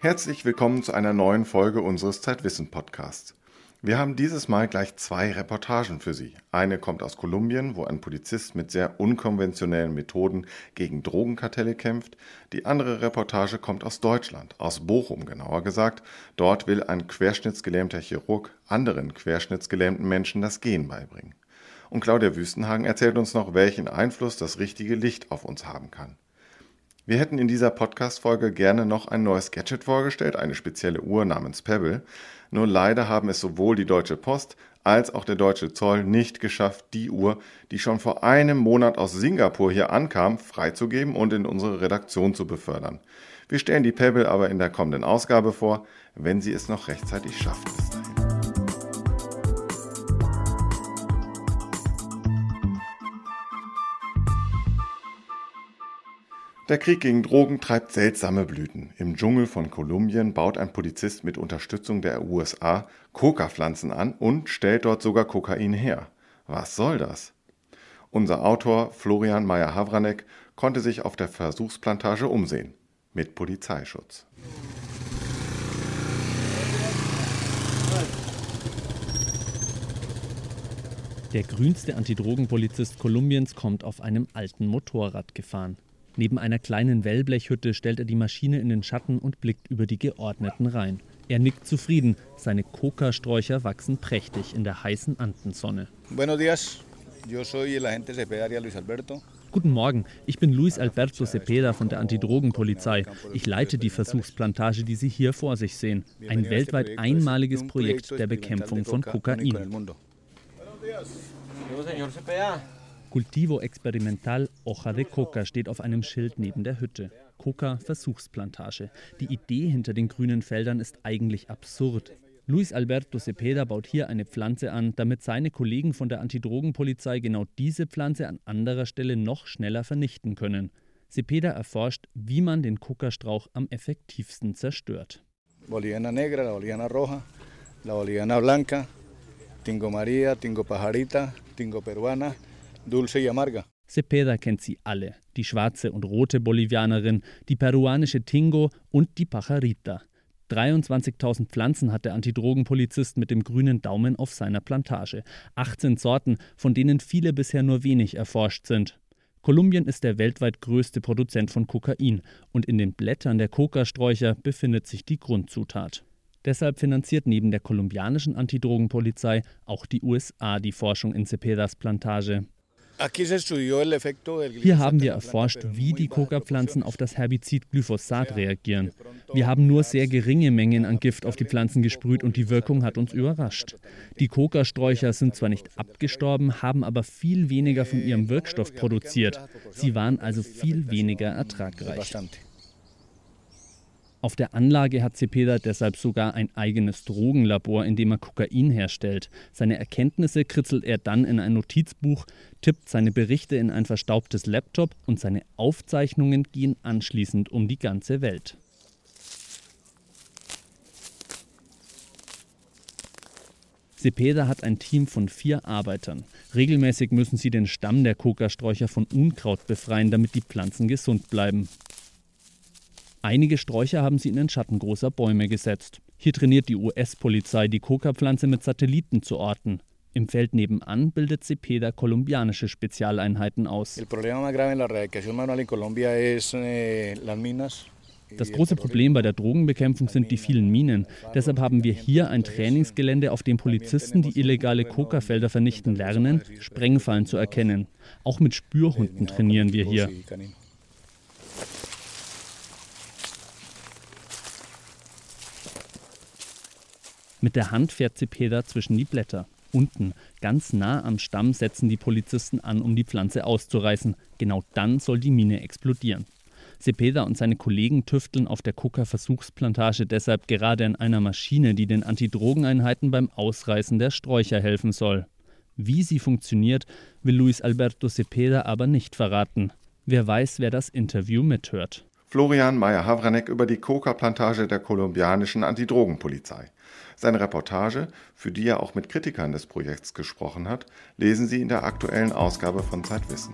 Herzlich willkommen zu einer neuen Folge unseres Zeitwissen Podcasts. Wir haben dieses Mal gleich zwei Reportagen für Sie. Eine kommt aus Kolumbien, wo ein Polizist mit sehr unkonventionellen Methoden gegen Drogenkartelle kämpft. Die andere Reportage kommt aus Deutschland, aus Bochum genauer gesagt. Dort will ein querschnittsgelähmter Chirurg anderen querschnittsgelähmten Menschen das Gehen beibringen. Und Claudia Wüstenhagen erzählt uns noch, welchen Einfluss das richtige Licht auf uns haben kann. Wir hätten in dieser Podcast-Folge gerne noch ein neues Gadget vorgestellt, eine spezielle Uhr namens Pebble. Nur leider haben es sowohl die Deutsche Post als auch der Deutsche Zoll nicht geschafft, die Uhr, die schon vor einem Monat aus Singapur hier ankam, freizugeben und in unsere Redaktion zu befördern. Wir stellen die Pebble aber in der kommenden Ausgabe vor, wenn sie es noch rechtzeitig schafft Der Krieg gegen Drogen treibt seltsame Blüten. Im Dschungel von Kolumbien baut ein Polizist mit Unterstützung der USA Coca-Pflanzen an und stellt dort sogar Kokain her. Was soll das? Unser Autor Florian Meyer-Havranek konnte sich auf der Versuchsplantage umsehen. Mit Polizeischutz. Der grünste Antidrogenpolizist Kolumbiens kommt auf einem alten Motorrad gefahren. Neben einer kleinen Wellblechhütte stellt er die Maschine in den Schatten und blickt über die geordneten Reihen. Er nickt zufrieden. Seine Coca-Sträucher wachsen prächtig in der heißen Andensonne. Buenos días. Yo soy el agente Cepeda Luis Alberto. Guten Morgen, ich bin Luis Alberto Cepeda von der Antidrogenpolizei. Ich leite die Versuchsplantage, die Sie hier vor sich sehen. Ein weltweit einmaliges Projekt der Bekämpfung von Kokain. Buenos días. Señor Cepeda. Cultivo Experimental Hoja de Coca steht auf einem Schild neben der Hütte. Coca Versuchsplantage. Die Idee hinter den grünen Feldern ist eigentlich absurd. Luis Alberto Cepeda baut hier eine Pflanze an, damit seine Kollegen von der Antidrogenpolizei genau diese Pflanze an anderer Stelle noch schneller vernichten können. Cepeda erforscht, wie man den Coca-Strauch am effektivsten zerstört. Boliviana negra, la boliviana roja, la boliviana blanca, Tingo Maria, Tingo Pajarita, Tingo Peruana, dulce y amarga. Cepeda kennt sie alle, die schwarze und rote Bolivianerin, die peruanische Tingo und die Pajarita. 23.000 Pflanzen hat der Antidrogenpolizist mit dem grünen Daumen auf seiner Plantage. 18 Sorten, von denen viele bisher nur wenig erforscht sind. Kolumbien ist der weltweit größte Produzent von Kokain und in den Blättern der Kokasträucher befindet sich die Grundzutat. Deshalb finanziert neben der kolumbianischen Antidrogenpolizei auch die USA die Forschung in Cepedas Plantage. Hier haben wir erforscht, wie die Coca-Pflanzen auf das Herbizid Glyphosat reagieren. Wir haben nur sehr geringe Mengen an Gift auf die Pflanzen gesprüht und die Wirkung hat uns überrascht. Die Coca-Sträucher sind zwar nicht abgestorben, haben aber viel weniger von ihrem Wirkstoff produziert. Sie waren also viel weniger ertragreich. Auf der Anlage hat Cepeda deshalb sogar ein eigenes Drogenlabor, in dem er Kokain herstellt. Seine Erkenntnisse kritzelt er dann in ein Notizbuch, tippt seine Berichte in ein verstaubtes Laptop und seine Aufzeichnungen gehen anschließend um die ganze Welt. Cepeda hat ein Team von vier Arbeitern. Regelmäßig müssen sie den Stamm der Kokasträucher von Unkraut befreien, damit die Pflanzen gesund bleiben. Einige Sträucher haben sie in den Schatten großer Bäume gesetzt. Hier trainiert die US-Polizei, die Coca-Pflanze mit Satelliten zu orten. Im Feld nebenan bildet Cepeda kolumbianische Spezialeinheiten aus. Eh, das große Problem bei der Drogenbekämpfung sind die vielen Minen. Deshalb haben wir hier ein Trainingsgelände, auf dem Polizisten, die illegale Coca-Felder vernichten, lernen, Sprengfallen zu erkennen. Auch mit Spürhunden trainieren wir hier. Mit der Hand fährt Cepeda zwischen die Blätter. Unten, ganz nah am Stamm, setzen die Polizisten an, um die Pflanze auszureißen. Genau dann soll die Mine explodieren. Cepeda und seine Kollegen tüfteln auf der Coca-Versuchsplantage deshalb gerade an einer Maschine, die den Antidrogeneinheiten beim Ausreißen der Sträucher helfen soll. Wie sie funktioniert, will Luis Alberto Cepeda aber nicht verraten. Wer weiß, wer das Interview mithört. Florian Meyer-Havranek über die Coca-Plantage der kolumbianischen Antidrogenpolizei. Seine Reportage, für die er auch mit Kritikern des Projekts gesprochen hat, lesen Sie in der aktuellen Ausgabe von Zeitwissen.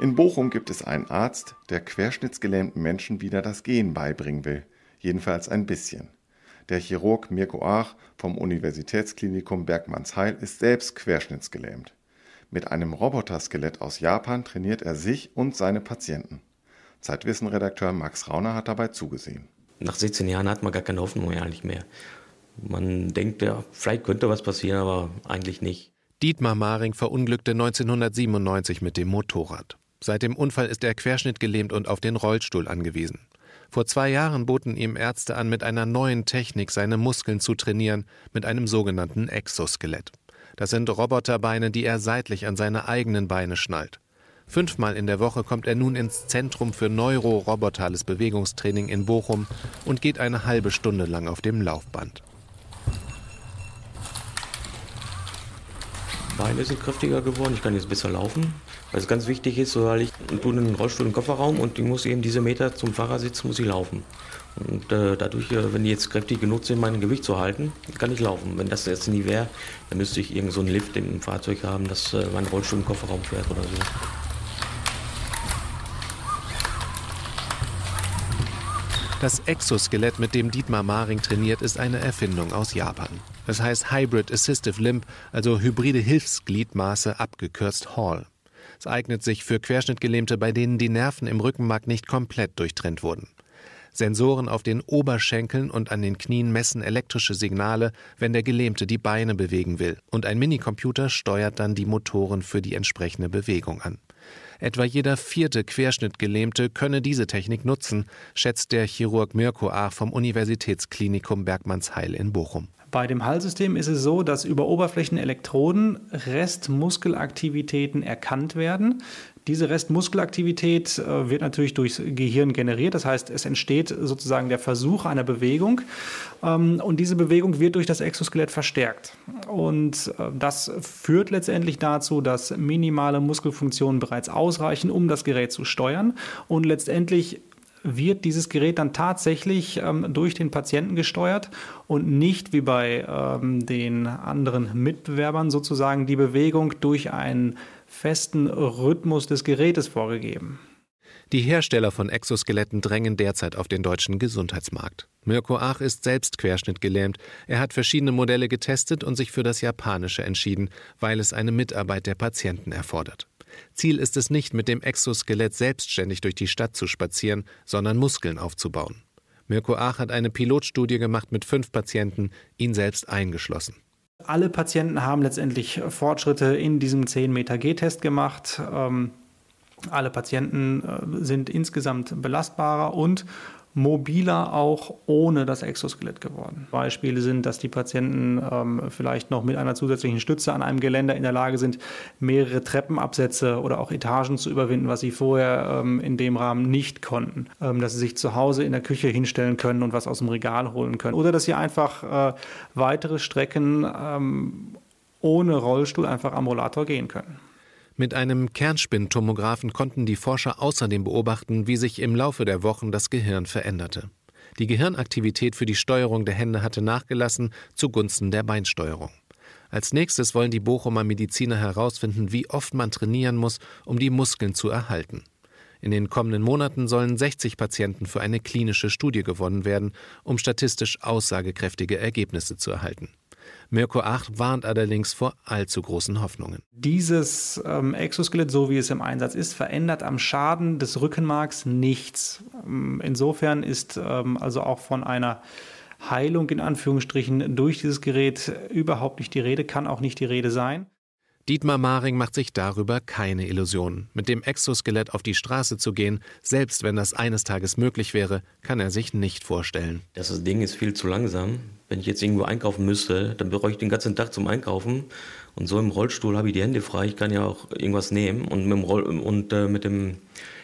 In Bochum gibt es einen Arzt, der querschnittsgelähmten Menschen wieder das Gehen beibringen will. Jedenfalls ein bisschen. Der Chirurg Mirko Aach vom Universitätsklinikum Bergmannsheil ist selbst querschnittsgelähmt. Mit einem Roboterskelett aus Japan trainiert er sich und seine Patienten. Zeitwissen-Redakteur Max Rauner hat dabei zugesehen. Nach 16 Jahren hat man gar keine Hoffnung mehr eigentlich mehr. Man denkt, ja, vielleicht könnte was passieren, aber eigentlich nicht. Dietmar Maring verunglückte 1997 mit dem Motorrad. Seit dem Unfall ist er querschnittgelähmt und auf den Rollstuhl angewiesen. Vor zwei Jahren boten ihm Ärzte an, mit einer neuen Technik seine Muskeln zu trainieren, mit einem sogenannten Exoskelett. Das sind Roboterbeine, die er seitlich an seine eigenen Beine schnallt. Fünfmal in der Woche kommt er nun ins Zentrum für neurorobotales Bewegungstraining in Bochum und geht eine halbe Stunde lang auf dem Laufband. Beine sind kräftiger geworden, ich kann jetzt besser laufen. Was ganz wichtig ist, weil ich tue einen Rollstuhl im Kofferraum und ich muss eben diese Meter zum Fahrersitz muss ich laufen. Und äh, dadurch, äh, wenn die jetzt kräftig genug sind, mein Gewicht zu halten, kann ich laufen. Wenn das jetzt nie wäre, dann müsste ich irgend so einen Lift im Fahrzeug haben, dass äh, mein Rollstuhl im Kofferraum fährt oder so. Das Exoskelett, mit dem Dietmar Maring trainiert, ist eine Erfindung aus Japan. Es heißt Hybrid Assistive Limb, also hybride Hilfsgliedmaße, abgekürzt Hall. Es eignet sich für Querschnittgelähmte, bei denen die Nerven im Rückenmark nicht komplett durchtrennt wurden. Sensoren auf den Oberschenkeln und an den Knien messen elektrische Signale, wenn der Gelähmte die Beine bewegen will, und ein Minicomputer steuert dann die Motoren für die entsprechende Bewegung an. Etwa jeder vierte Querschnittgelähmte könne diese Technik nutzen, schätzt der Chirurg Mirko A. vom Universitätsklinikum Bergmannsheil in Bochum. Bei dem Hallsystem ist es so, dass über Oberflächenelektroden Restmuskelaktivitäten erkannt werden. Diese Restmuskelaktivität äh, wird natürlich durchs Gehirn generiert. Das heißt, es entsteht sozusagen der Versuch einer Bewegung. Ähm, und diese Bewegung wird durch das Exoskelett verstärkt. Und äh, das führt letztendlich dazu, dass minimale Muskelfunktionen bereits ausreichen, um das Gerät zu steuern. Und letztendlich wird dieses Gerät dann tatsächlich ähm, durch den Patienten gesteuert und nicht wie bei ähm, den anderen Mitbewerbern sozusagen die Bewegung durch einen festen Rhythmus des Gerätes vorgegeben. Die Hersteller von Exoskeletten drängen derzeit auf den deutschen Gesundheitsmarkt. Mirko Ach ist selbst querschnittgelähmt. Er hat verschiedene Modelle getestet und sich für das japanische entschieden, weil es eine Mitarbeit der Patienten erfordert. Ziel ist es nicht, mit dem Exoskelett selbstständig durch die Stadt zu spazieren, sondern Muskeln aufzubauen. Mirko Ach hat eine Pilotstudie gemacht mit fünf Patienten, ihn selbst eingeschlossen. Alle Patienten haben letztendlich Fortschritte in diesem 10 Meter G-Test gemacht. Ähm, alle Patienten äh, sind insgesamt belastbarer und mobiler auch ohne das Exoskelett geworden. Beispiele sind, dass die Patienten ähm, vielleicht noch mit einer zusätzlichen Stütze an einem Geländer in der Lage sind, mehrere Treppenabsätze oder auch Etagen zu überwinden, was sie vorher ähm, in dem Rahmen nicht konnten. Ähm, dass sie sich zu Hause in der Küche hinstellen können und was aus dem Regal holen können. Oder dass sie einfach äh, weitere Strecken ähm, ohne Rollstuhl einfach am Rollator gehen können. Mit einem Kernspintomographen konnten die Forscher außerdem beobachten, wie sich im Laufe der Wochen das Gehirn veränderte. Die Gehirnaktivität für die Steuerung der Hände hatte nachgelassen zugunsten der Beinsteuerung. Als nächstes wollen die Bochumer Mediziner herausfinden, wie oft man trainieren muss, um die Muskeln zu erhalten. In den kommenden Monaten sollen 60 Patienten für eine klinische Studie gewonnen werden, um statistisch aussagekräftige Ergebnisse zu erhalten. Mirko Acht warnt allerdings vor allzu großen Hoffnungen. Dieses ähm, Exoskelett, so wie es im Einsatz ist, verändert am Schaden des Rückenmarks nichts. Ähm, insofern ist ähm, also auch von einer Heilung in Anführungsstrichen durch dieses Gerät überhaupt nicht die Rede, kann auch nicht die Rede sein. Dietmar Maring macht sich darüber keine Illusionen. Mit dem Exoskelett auf die Straße zu gehen, selbst wenn das eines Tages möglich wäre, kann er sich nicht vorstellen. Das Ding ist viel zu langsam. Wenn ich jetzt irgendwo einkaufen müsste, dann bräuchte ich den ganzen Tag zum Einkaufen. Und so im Rollstuhl habe ich die Hände frei. Ich kann ja auch irgendwas nehmen. Und mit dem, Roll und, äh, mit dem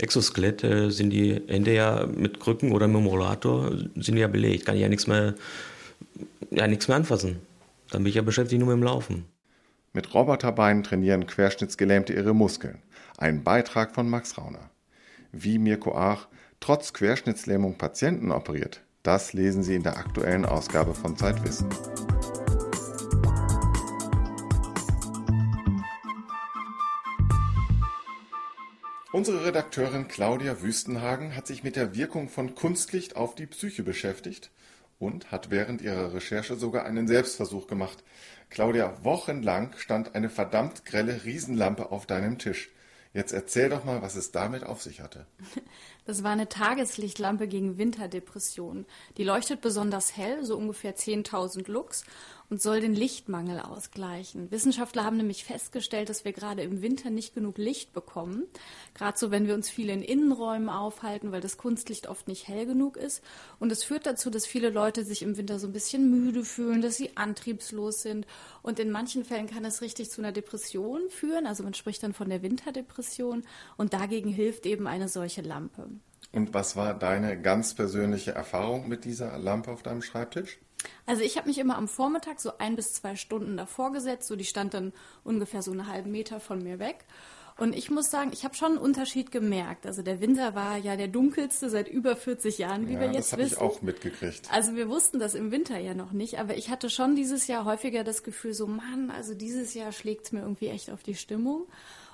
Exoskelett äh, sind die Hände ja mit Krücken oder mit dem Rollator sind ja belegt. Kann ich ja nichts mehr, ja, nichts mehr anfassen. Dann bin ich ja beschäftigt nur mit dem Laufen. Mit Roboterbeinen trainieren Querschnittsgelähmte ihre Muskeln. Ein Beitrag von Max Rauner. Wie Mirko Ach trotz Querschnittslähmung Patienten operiert, das lesen Sie in der aktuellen Ausgabe von Zeitwissen. Unsere Redakteurin Claudia Wüstenhagen hat sich mit der Wirkung von Kunstlicht auf die Psyche beschäftigt und hat während ihrer Recherche sogar einen Selbstversuch gemacht. Claudia, wochenlang stand eine verdammt grelle Riesenlampe auf deinem Tisch. Jetzt erzähl doch mal, was es damit auf sich hatte. Das war eine Tageslichtlampe gegen Winterdepressionen. Die leuchtet besonders hell, so ungefähr 10.000 Lux, und soll den Lichtmangel ausgleichen. Wissenschaftler haben nämlich festgestellt, dass wir gerade im Winter nicht genug Licht bekommen. Gerade so, wenn wir uns viel in Innenräumen aufhalten, weil das Kunstlicht oft nicht hell genug ist. Und es führt dazu, dass viele Leute sich im Winter so ein bisschen müde fühlen, dass sie antriebslos sind. Und in manchen Fällen kann es richtig zu einer Depression führen. Also man spricht dann von der Winterdepression. Und dagegen hilft eben eine solche Lampe. Und was war deine ganz persönliche Erfahrung mit dieser Lampe auf deinem Schreibtisch? Also ich habe mich immer am Vormittag so ein bis zwei Stunden davor gesetzt. So die stand dann ungefähr so einen halben Meter von mir weg. Und ich muss sagen, ich habe schon einen Unterschied gemerkt. Also der Winter war ja der dunkelste seit über 40 Jahren, wie ja, wir jetzt das wissen. Das habe ich auch mitgekriegt. Also wir wussten das im Winter ja noch nicht, aber ich hatte schon dieses Jahr häufiger das Gefühl, so Mann, also dieses Jahr schlägt es mir irgendwie echt auf die Stimmung.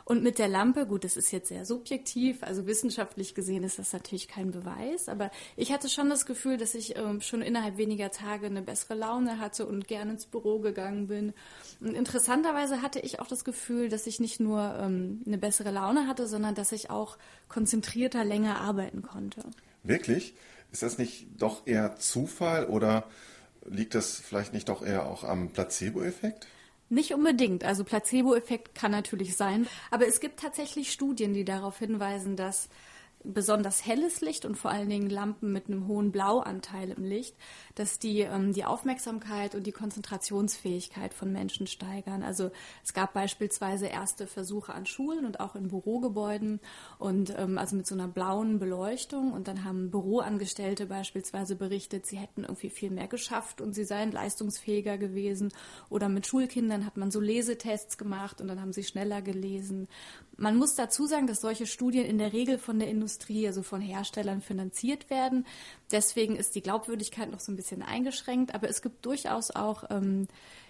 Und mit der Lampe, gut, das ist jetzt sehr subjektiv, also wissenschaftlich gesehen ist das natürlich kein Beweis, aber ich hatte schon das Gefühl, dass ich ähm, schon innerhalb weniger Tage eine bessere Laune hatte und gerne ins Büro gegangen bin. Und interessanterweise hatte ich auch das Gefühl, dass ich nicht nur ähm, eine bessere Laune hatte, sondern dass ich auch konzentrierter länger arbeiten konnte. Wirklich? Ist das nicht doch eher Zufall oder liegt das vielleicht nicht doch eher auch am Placebo-Effekt? Nicht unbedingt. Also Placebo-Effekt kann natürlich sein. Aber es gibt tatsächlich Studien, die darauf hinweisen, dass besonders helles Licht und vor allen Dingen Lampen mit einem hohen Blauanteil im Licht, dass die ähm, die Aufmerksamkeit und die Konzentrationsfähigkeit von Menschen steigern. Also es gab beispielsweise erste Versuche an Schulen und auch in Bürogebäuden und ähm, also mit so einer blauen Beleuchtung und dann haben Büroangestellte beispielsweise berichtet, sie hätten irgendwie viel mehr geschafft und sie seien leistungsfähiger gewesen oder mit Schulkindern hat man so Lesetests gemacht und dann haben sie schneller gelesen. Man muss dazu sagen, dass solche Studien in der Regel von der Industrie, also von Herstellern finanziert werden. Deswegen ist die Glaubwürdigkeit noch so ein bisschen eingeschränkt, aber es gibt durchaus auch ähm,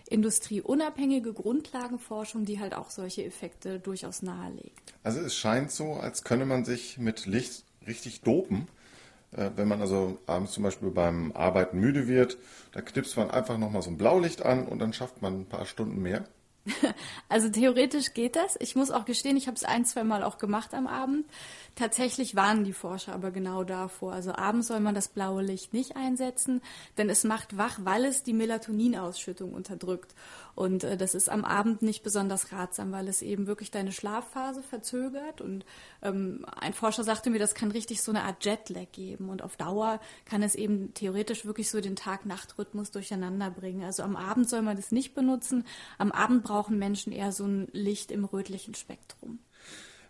industrieunabhängige Grundlagenforschung, die halt auch solche Effekte durchaus nahelegt. Also es scheint so, als könne man sich mit Licht richtig dopen. Äh, wenn man also abends zum Beispiel beim Arbeiten müde wird, da knipst man einfach nochmal so ein Blaulicht an und dann schafft man ein paar Stunden mehr. Also theoretisch geht das. Ich muss auch gestehen, ich habe es ein, zwei Mal auch gemacht am Abend. Tatsächlich warnen die Forscher aber genau davor. Also abends soll man das blaue Licht nicht einsetzen, denn es macht wach, weil es die Melatoninausschüttung unterdrückt. Und äh, das ist am Abend nicht besonders ratsam, weil es eben wirklich deine Schlafphase verzögert. Und ähm, ein Forscher sagte mir, das kann richtig so eine Art Jetlag geben. Und auf Dauer kann es eben theoretisch wirklich so den Tag-Nacht-Rhythmus durcheinander bringen. Also am Abend soll man das nicht benutzen. Am Abend brauchen Menschen eher so ein Licht im rötlichen Spektrum.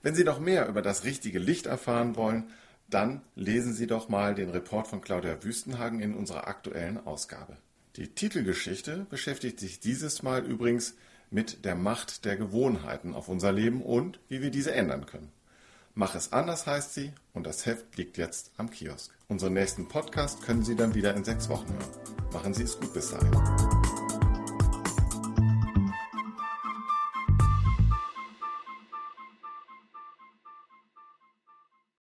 Wenn Sie noch mehr über das richtige Licht erfahren wollen, dann lesen Sie doch mal den Report von Claudia Wüstenhagen in unserer aktuellen Ausgabe. Die Titelgeschichte beschäftigt sich dieses Mal übrigens mit der Macht der Gewohnheiten auf unser Leben und wie wir diese ändern können. Mach es anders heißt sie und das Heft liegt jetzt am Kiosk. Unseren nächsten Podcast können Sie dann wieder in sechs Wochen hören. Machen Sie es gut bis dahin.